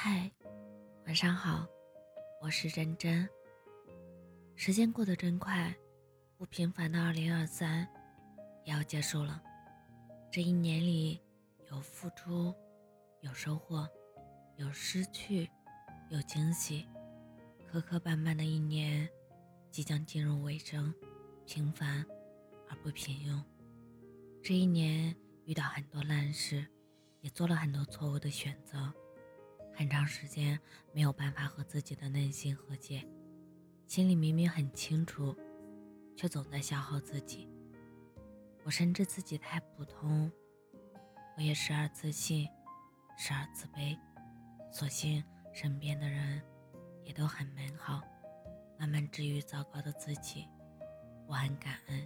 嗨，晚上好，我是真真。时间过得真快，不平凡的二零二三也要结束了。这一年里，有付出，有收获，有失去，有惊喜。磕磕绊绊的一年即将进入尾声，平凡而不平庸。这一年遇到很多烂事，也做了很多错误的选择。很长时间没有办法和自己的内心和解，心里明明很清楚，却总在消耗自己。我深知自己太普通，我也时而自信，时而自卑。所幸身边的人也都很美好，慢慢治愈糟糕的自己。我很感恩，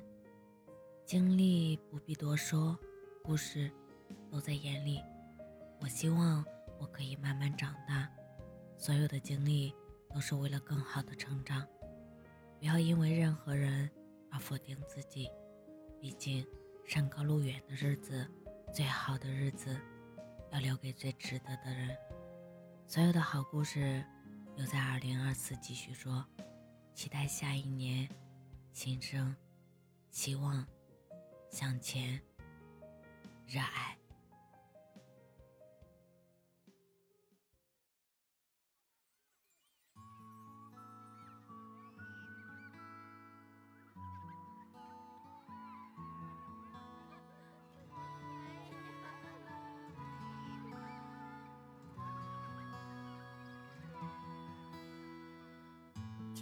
经历不必多说，故事都在眼里。我希望。我可以慢慢长大，所有的经历都是为了更好的成长。不要因为任何人而否定自己，毕竟山高路远的日子，最好的日子要留给最值得的人。所有的好故事留在二零二四继续说，期待下一年，新生，希望，向前，热爱。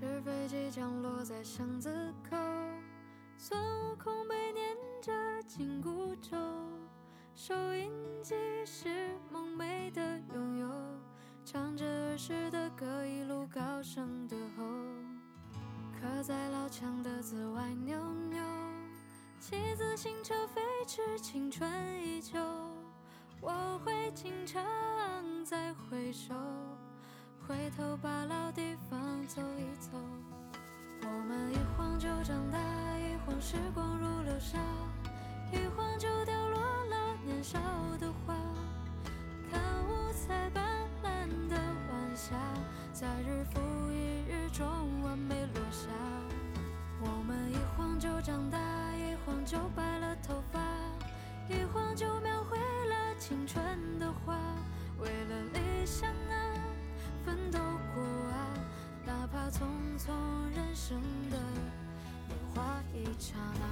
纸飞机降落在巷子口，孙悟空被粘着紧箍咒，收音机是梦寐的拥有，唱着儿时的歌，一路高声的吼，刻在老墙的字歪扭扭，骑自行车飞驰，青春依旧，我会经常再回首。回头把老地方走一走，我们一晃就长大，一晃时光如流沙，一晃就掉落了年少的花。看五彩斑斓的晚霞，在日复一日中完美落下。我们一晃就长大，一晃就白了头发，一晃就描绘了青春的画。生的年华一刹那。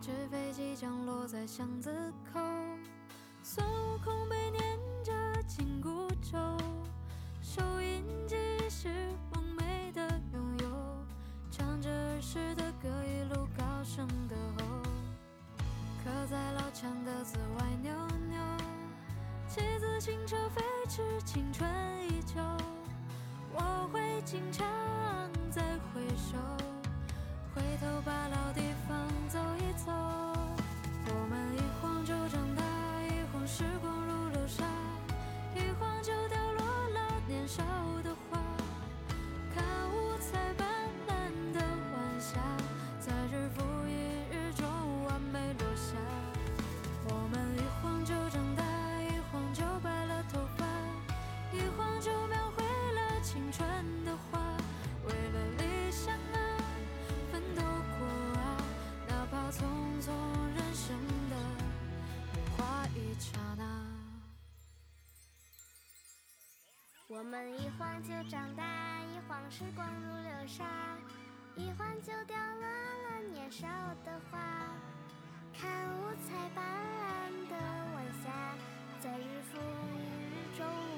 纸飞机降落在巷子口，声的吼，刻在老墙的字歪扭扭，骑自行车飞驰，青春依旧，春的画。为了理想啊，奋斗过啊，哪怕匆匆人生的年华一刹那。我们一晃就长大，一晃时光如流沙，一晃就掉落了年少的花。看五彩斑斓的晚霞，在日复一日中。